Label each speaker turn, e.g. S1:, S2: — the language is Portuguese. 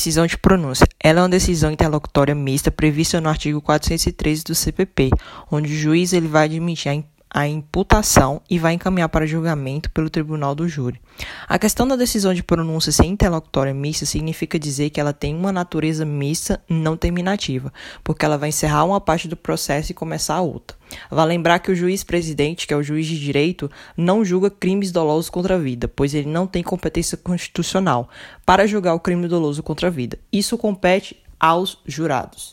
S1: Decisão de pronúncia. Ela é uma decisão interlocutória mista prevista no artigo 413 do CPP, onde o juiz ele vai admitir a a imputação e vai encaminhar para julgamento pelo tribunal do júri. A questão da decisão de pronúncia ser interlocutória mista significa dizer que ela tem uma natureza mista não terminativa, porque ela vai encerrar uma parte do processo e começar a outra. Vale lembrar que o juiz presidente, que é o juiz de direito, não julga crimes dolosos contra a vida, pois ele não tem competência constitucional para julgar o crime doloso contra a vida. Isso compete aos jurados.